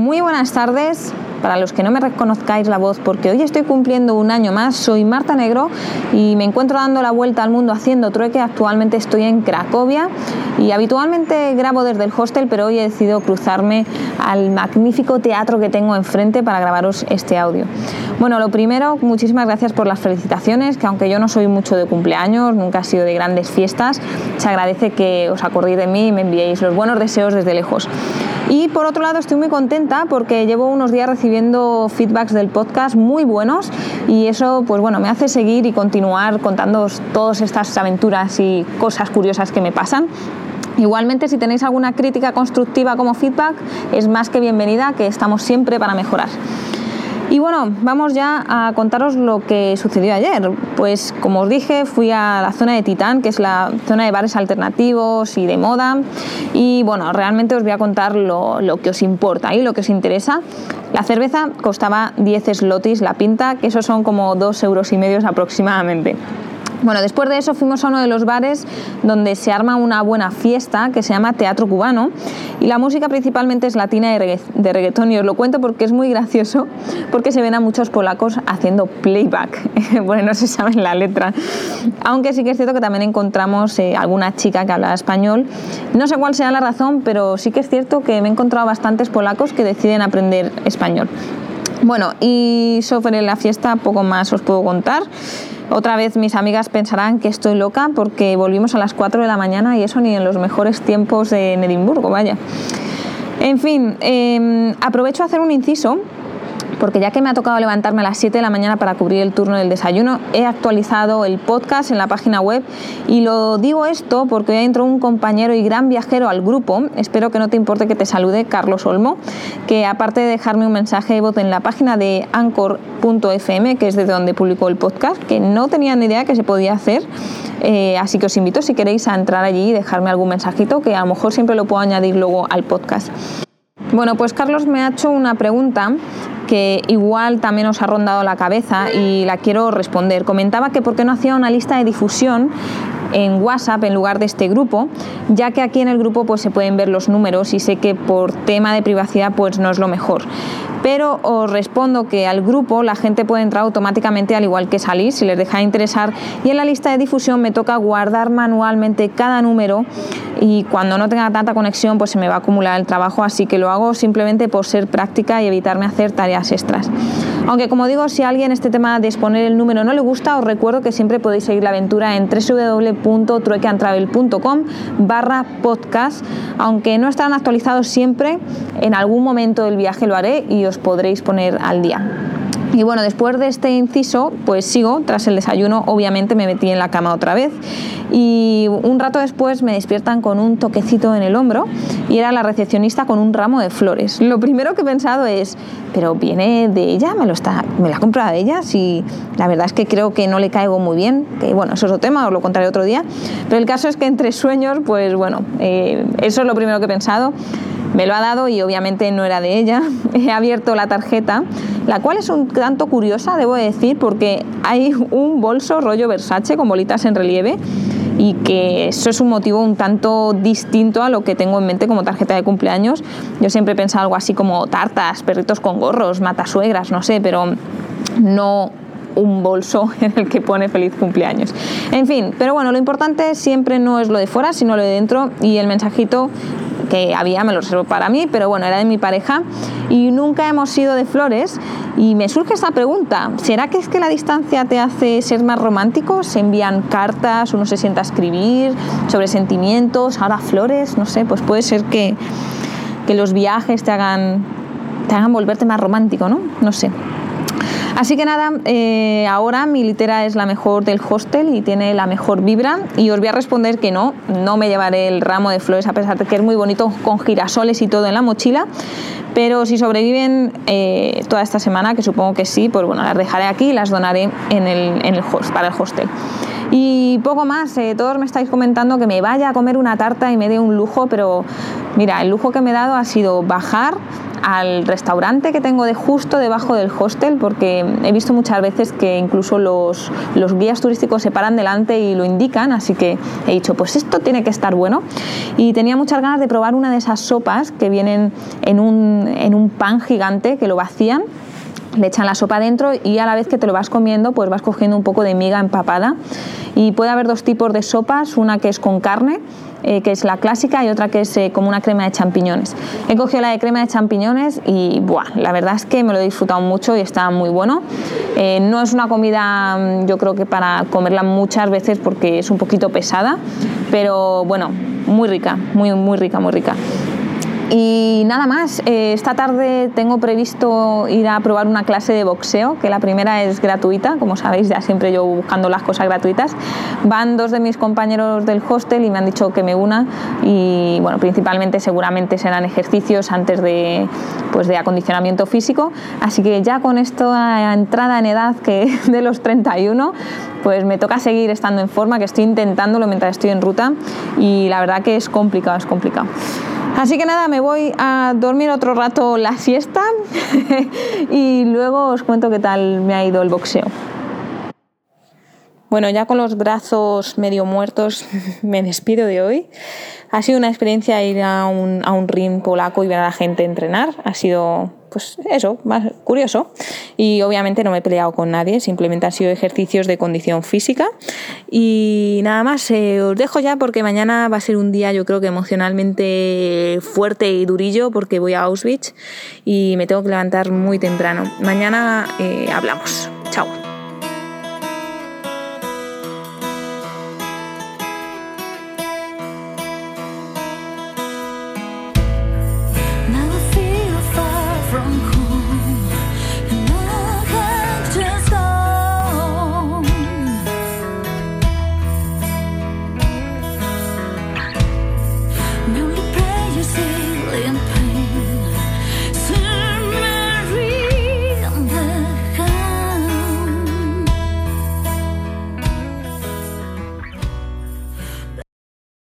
Muy buenas tardes. Para los que no me reconozcáis la voz, porque hoy estoy cumpliendo un año más, soy Marta Negro y me encuentro dando la vuelta al mundo haciendo trueque. Actualmente estoy en Cracovia y habitualmente grabo desde el hostel, pero hoy he decidido cruzarme al magnífico teatro que tengo enfrente para grabaros este audio. Bueno, lo primero, muchísimas gracias por las felicitaciones, que aunque yo no soy mucho de cumpleaños, nunca he sido de grandes fiestas, se agradece que os acordéis de mí y me enviéis los buenos deseos desde lejos. Y por otro lado estoy muy contenta porque llevo unos días recibiendo feedbacks del podcast muy buenos y eso pues bueno me hace seguir y continuar contando todas estas aventuras y cosas curiosas que me pasan. Igualmente, si tenéis alguna crítica constructiva como feedback, es más que bienvenida, que estamos siempre para mejorar. Y bueno, vamos ya a contaros lo que sucedió ayer. Pues como os dije, fui a la zona de Titán, que es la zona de bares alternativos y de moda. Y bueno, realmente os voy a contar lo, que os importa y lo que os interesa. La cerveza costaba 10 slotis la pinta, que eso son como 2 euros y medio aproximadamente. Bueno, después de eso fuimos a uno de los bares donde se arma una buena fiesta que se llama Teatro Cubano y la música principalmente es latina de reggaetón y os lo cuento porque es muy gracioso porque se ven a muchos polacos haciendo playback. bueno, no se sabe la letra. Aunque sí que es cierto que también encontramos eh, alguna chica que habla español. No sé cuál sea la razón, pero sí que es cierto que me he encontrado bastantes polacos que deciden aprender español. Bueno, y sobre la fiesta poco más os puedo contar. Otra vez mis amigas pensarán que estoy loca porque volvimos a las 4 de la mañana y eso ni en los mejores tiempos de Edimburgo, vaya. En fin, em, aprovecho a hacer un inciso porque ya que me ha tocado levantarme a las 7 de la mañana para cubrir el turno del desayuno, he actualizado el podcast en la página web. Y lo digo esto porque hoy entró un compañero y gran viajero al grupo, espero que no te importe que te salude, Carlos Olmo, que aparte de dejarme un mensaje de en la página de anchor.fm, que es desde donde publicó el podcast, que no tenía ni idea que se podía hacer, eh, así que os invito si queréis a entrar allí y dejarme algún mensajito, que a lo mejor siempre lo puedo añadir luego al podcast. Bueno, pues Carlos me ha hecho una pregunta que igual también os ha rondado la cabeza y la quiero responder. Comentaba que por qué no hacía una lista de difusión en WhatsApp en lugar de este grupo, ya que aquí en el grupo pues se pueden ver los números y sé que por tema de privacidad pues no es lo mejor. Pero os respondo que al grupo la gente puede entrar automáticamente al igual que salir si les deja de interesar. Y en la lista de difusión me toca guardar manualmente cada número y cuando no tenga tanta conexión pues se me va a acumular el trabajo. Así que lo hago simplemente por ser práctica y evitarme hacer tareas extras. Aunque como digo, si a alguien este tema de exponer el número no le gusta, os recuerdo que siempre podéis seguir la aventura en www.truequeantravel.com barra podcast, aunque no estarán actualizados siempre, en algún momento del viaje lo haré y os podréis poner al día. Y bueno, después de este inciso, pues sigo, tras el desayuno, obviamente me metí en la cama otra vez y un rato después me despiertan con un toquecito en el hombro y era la recepcionista con un ramo de flores. Lo primero que he pensado es, pero viene de ella, me lo está, me la ha comprado de ella, si la verdad es que creo que no le caigo muy bien, que bueno, eso es otro tema, os lo contaré otro día, pero el caso es que entre sueños, pues bueno, eh, eso es lo primero que he pensado. Me lo ha dado y obviamente no era de ella. He abierto la tarjeta, la cual es un tanto curiosa, debo decir, porque hay un bolso rollo Versace con bolitas en relieve y que eso es un motivo un tanto distinto a lo que tengo en mente como tarjeta de cumpleaños. Yo siempre he algo así como tartas, perritos con gorros, matasuegras, no sé, pero no un bolso en el que pone feliz cumpleaños. En fin, pero bueno, lo importante siempre no es lo de fuera, sino lo de dentro y el mensajito que había, me lo reservo para mí, pero bueno, era de mi pareja y nunca hemos sido de flores. Y me surge esta pregunta, ¿será que es que la distancia te hace ser más romántico? ¿Se envían cartas, uno se sienta a escribir sobre sentimientos, ahora flores? No sé, pues puede ser que, que los viajes te hagan, te hagan volverte más romántico, ¿no? No sé. Así que nada, eh, ahora mi litera es la mejor del hostel y tiene la mejor vibra y os voy a responder que no, no me llevaré el ramo de flores a pesar de que es muy bonito con girasoles y todo en la mochila, pero si sobreviven eh, toda esta semana, que supongo que sí, pues bueno, las dejaré aquí y las donaré para el hostel. Y poco más, eh, todos me estáis comentando que me vaya a comer una tarta y me dé un lujo, pero mira, el lujo que me he dado ha sido bajar al restaurante que tengo de justo debajo del hostel, porque he visto muchas veces que incluso los, los guías turísticos se paran delante y lo indican, así que he dicho, pues esto tiene que estar bueno. Y tenía muchas ganas de probar una de esas sopas que vienen en un, en un pan gigante que lo vacían le echan la sopa dentro y a la vez que te lo vas comiendo pues vas cogiendo un poco de miga empapada y puede haber dos tipos de sopas, una que es con carne eh, que es la clásica, y otra que es eh, como una crema de champiñones. He cogido la de crema de champiñones y buah, la verdad es que me lo he disfrutado mucho y está muy bueno. Eh, no es una comida, mm, yo creo que para comerla muchas veces porque es un poquito pesada, pero bueno, muy rica, muy, muy rica, muy rica. Y nada más, eh, esta tarde tengo previsto ir a probar una clase de boxeo, que la primera es gratuita, como sabéis, ya siempre yo buscando las cosas gratuitas. Van dos de mis compañeros del hostel y me han dicho que me una y bueno, principalmente seguramente serán ejercicios antes de, pues, de acondicionamiento físico, así que ya con esta entrada en edad que de los 31, pues me toca seguir estando en forma, que estoy intentándolo mientras estoy en ruta y la verdad que es complicado, es complicado. Así que nada, me voy a dormir otro rato la siesta y luego os cuento qué tal me ha ido el boxeo. Bueno, ya con los brazos medio muertos me despido de hoy. Ha sido una experiencia ir a un, a un ring polaco y ver a la gente entrenar. Ha sido pues eso, más curioso. Y obviamente no me he peleado con nadie, simplemente han sido ejercicios de condición física. Y nada más, eh, os dejo ya porque mañana va a ser un día yo creo que emocionalmente fuerte y durillo porque voy a Auschwitz y me tengo que levantar muy temprano. Mañana eh, hablamos. Chao. Now I feel far from home.